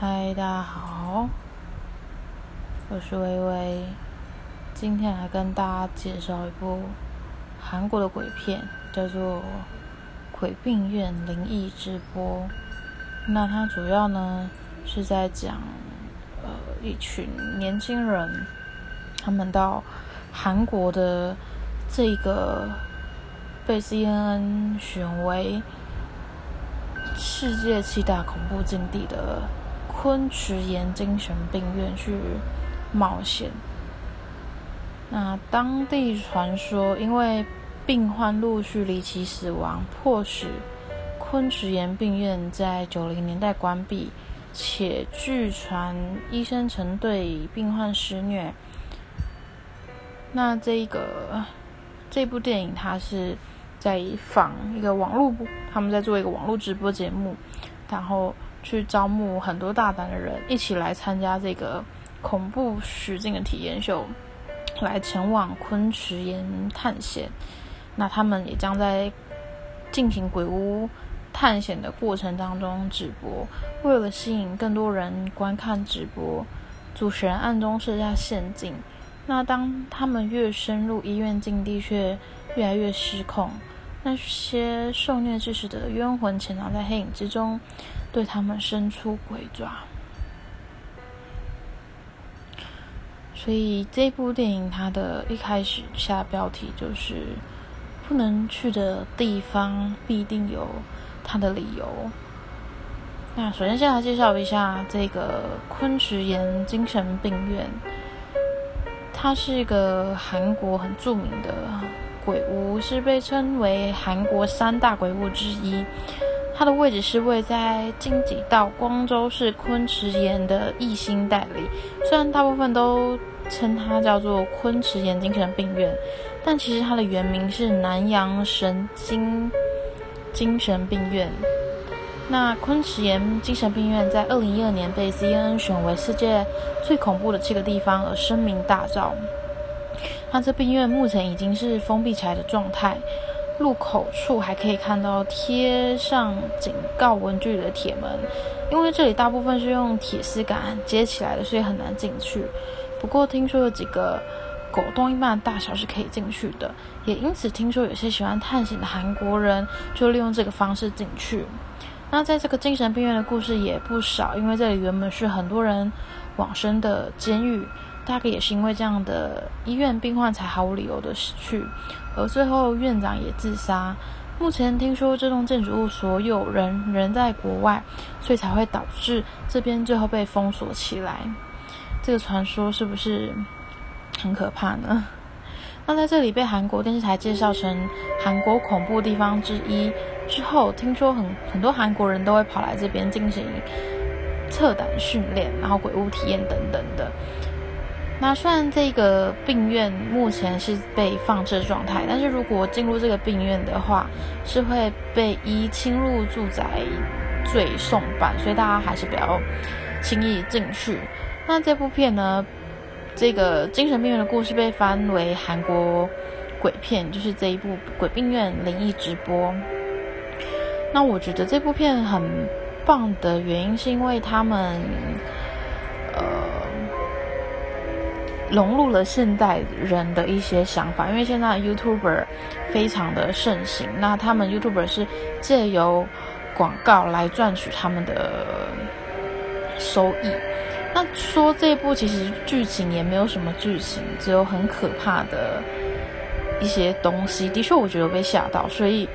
嗨，大家好，我是微微，今天来跟大家介绍一部韩国的鬼片，叫做《鬼病院灵异直播》。那它主要呢是在讲，呃，一群年轻人，他们到韩国的这个被 CNN 选为世界七大恐怖禁地的。昆池岩精神病院去冒险。那当地传说，因为病患陆续离奇死亡，迫使昆池岩病院在九零年代关闭，且据传医生曾对病患施虐。那这个这部电影，它是在仿一个网络，他们在做一个网络直播节目，然后。去招募很多大胆的人一起来参加这个恐怖实境的体验秀，来前往昆池岩探险。那他们也将在进行鬼屋探险的过程当中直播，为了吸引更多人观看直播，主持人暗中设下陷阱。那当他们越深入医院禁地，却越来越失控。那些受虐致死的冤魂潜藏在黑影之中。对他们伸出鬼爪，所以这部电影它的一开始下标题就是“不能去的地方必定有它的理由”。那首先先来介绍一下这个昆池岩精神病院，它是一个韩国很著名的鬼屋，是被称为韩国三大鬼屋之一。它的位置是位在京畿道光州市昆池岩的义兴代理，虽然大部分都称它叫做昆池岩精神病院，但其实它的原名是南阳神经精神病院。那昆池岩精神病院在二零一二年被 CNN 选为世界最恐怖的七个地方而声名大噪。那这病院目前已经是封闭起来的状态。入口处还可以看到贴上警告文具的铁门，因为这里大部分是用铁丝杆接起来的，所以很难进去。不过听说有几个狗洞一般大小是可以进去的，也因此听说有些喜欢探险的韩国人就利用这个方式进去。那在这个精神病院的故事也不少，因为这里原本是很多人往生的监狱。大概也是因为这样的医院病患才毫无理由的死去，而最后院长也自杀。目前听说这栋建筑物所有人人在国外，所以才会导致这边最后被封锁起来。这个传说是不是很可怕呢？那在这里被韩国电视台介绍成韩国恐怖地方之一之后，听说很很多韩国人都会跑来这边进行测胆训练，然后鬼屋体验等等的。那虽然这个病院目前是被放置状态，但是如果进入这个病院的话，是会被依侵入住宅罪送办，所以大家还是不要轻易进去。那这部片呢，这个精神病院的故事被翻为韩国鬼片，就是这一部《鬼病院灵异直播》。那我觉得这部片很棒的原因，是因为他们。呃融入了现代人的一些想法，因为现在 YouTuber 非常的盛行，那他们 YouTuber 是借由广告来赚取他们的收益。那说这部其实剧情也没有什么剧情，只有很可怕的一些东西。的确，我觉得被吓到，所以。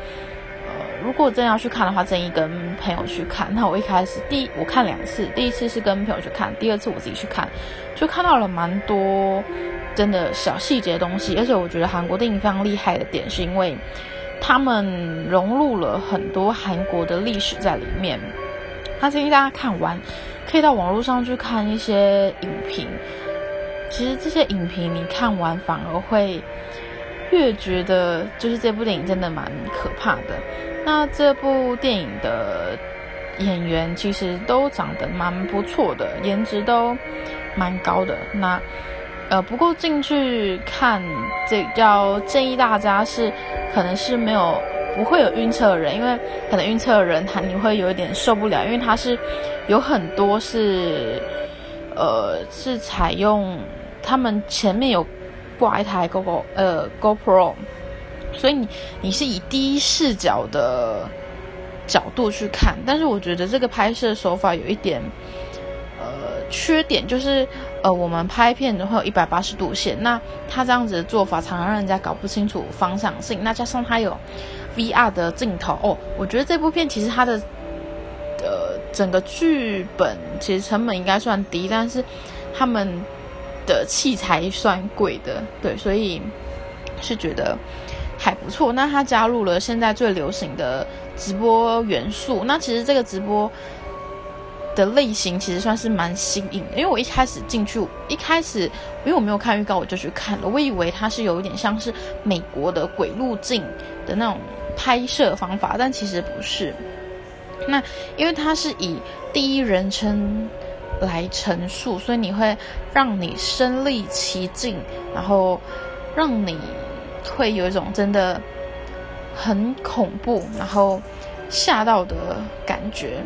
如果真要去看的话，建议跟朋友去看。那我一开始第我看两次，第一次是跟朋友去看，第二次我自己去看，就看到了蛮多真的小细节的东西。而且我觉得韩国电影非常厉害的点，是因为他们融入了很多韩国的历史在里面。那建议大家看完，可以到网络上去看一些影评。其实这些影评你看完，反而会越觉得就是这部电影真的蛮可怕的。那这部电影的演员其实都长得蛮不错的，颜值都蛮高的。那呃，不过进去看这要建议大家是，可能是没有不会有晕车的人，因为可能晕车的人他你会有一点受不了，因为他是有很多是呃是采用他们前面有挂一台 Go Go 呃 Go Pro，所以你你是以第一视角的角度去看，但是我觉得这个拍摄手法有一点呃缺点，就是呃我们拍片的会有一百八十度线，那他这样子的做法常常让人家搞不清楚方向性，那加上他有。VR 的镜头哦，我觉得这部片其实它的呃整个剧本其实成本应该算低，但是他们的器材算贵的，对，所以是觉得还不错。那它加入了现在最流行的直播元素，那其实这个直播的类型其实算是蛮新颖的，因为我一开始进去，一开始因为我没有看预告我就去看了，我以为它是有一点像是美国的鬼路径的那种。拍摄方法，但其实不是。那因为它是以第一人称来陈述，所以你会让你身历其境，然后让你会有一种真的很恐怖，然后吓到的感觉。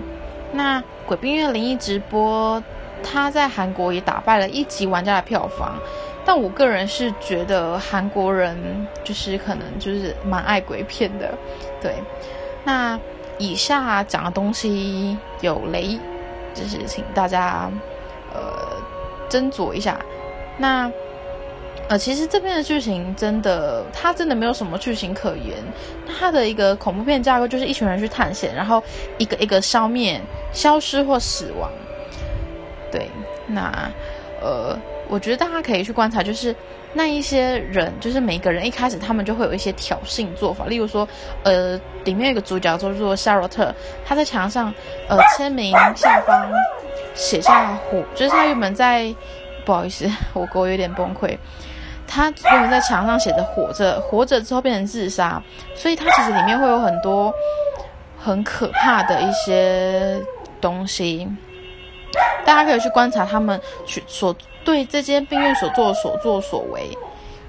那《鬼病院灵异直播》，它在韩国也打败了一级玩家的票房。但我个人是觉得韩国人就是可能就是蛮爱鬼片的，对。那以下讲的东西有雷，就是请大家呃斟酌一下。那呃，其实这边的剧情真的，它真的没有什么剧情可言。它的一个恐怖片架构就是一群人去探险，然后一个一个消灭、消失或死亡。对，那呃。我觉得大家可以去观察，就是那一些人，就是每个人一开始他们就会有一些挑衅做法，例如说，呃，里面有个主角叫做夏洛特，他在墙上，呃，签名下方写下活，就是他原本在，不好意思，我狗有点崩溃，他原本在墙上写着活着，活着之后变成自杀，所以他其实里面会有很多很可怕的一些东西，大家可以去观察他们去所。对这间病院所做所作所为，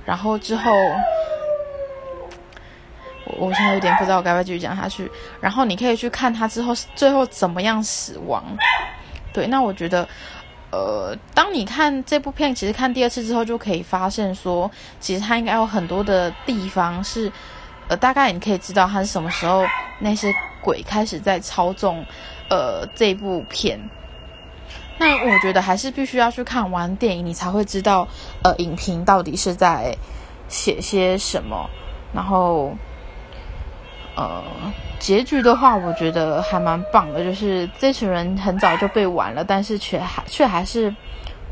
然后之后，我我现在有点不知道该不该继续讲下去。然后你可以去看他之后最后怎么样死亡。对，那我觉得，呃，当你看这部片，其实看第二次之后就可以发现说，其实他应该有很多的地方是，呃，大概你可以知道他是什么时候那些鬼开始在操纵，呃，这部片。那我觉得还是必须要去看完电影，你才会知道，呃，影评到底是在写些什么。然后，呃，结局的话，我觉得还蛮棒的，就是这群人很早就被玩了，但是却还却还是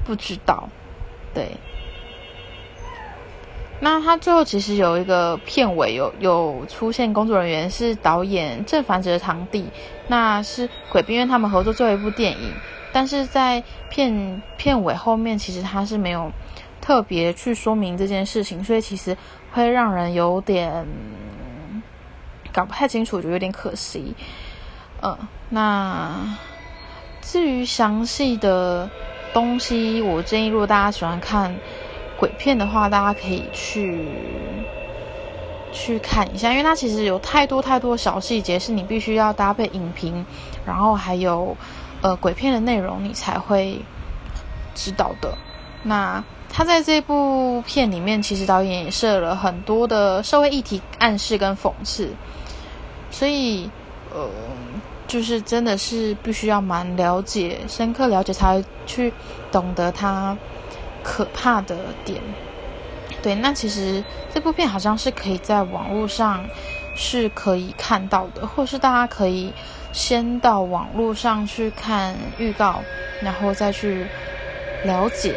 不知道。对。那他最后其实有一个片尾，有有出现工作人员是导演郑凡哲的堂弟，那是鬼兵院他们合作最后一部电影。但是在片片尾后面，其实他是没有特别去说明这件事情，所以其实会让人有点搞不太清楚，就有点可惜。嗯，那至于详细的东西，我建议如果大家喜欢看鬼片的话，大家可以去去看一下，因为它其实有太多太多小细节是你必须要搭配影评，然后还有。呃，鬼片的内容你才会知道的。那他在这部片里面，其实导演也设了很多的社会议题暗示跟讽刺，所以呃，就是真的是必须要蛮了解、深刻了解，才去懂得他可怕的点。对，那其实这部片好像是可以在网络上是可以看到的，或是大家可以。先到网络上去看预告，然后再去了解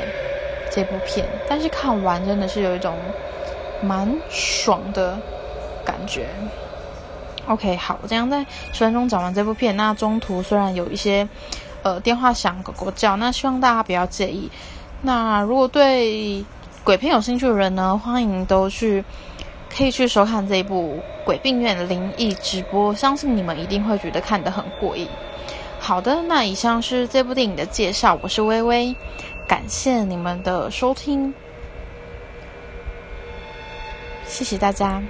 这部片。但是看完真的是有一种蛮爽的感觉。OK，好，我这样在十分钟讲完这部片。那中途虽然有一些呃电话响、狗狗叫，那希望大家不要介意。那如果对鬼片有兴趣的人呢，欢迎都去。可以去收看这一部《鬼病院灵异直播》，相信你们一定会觉得看得很过瘾。好的，那以上是这部电影的介绍，我是微微，感谢你们的收听，谢谢大家。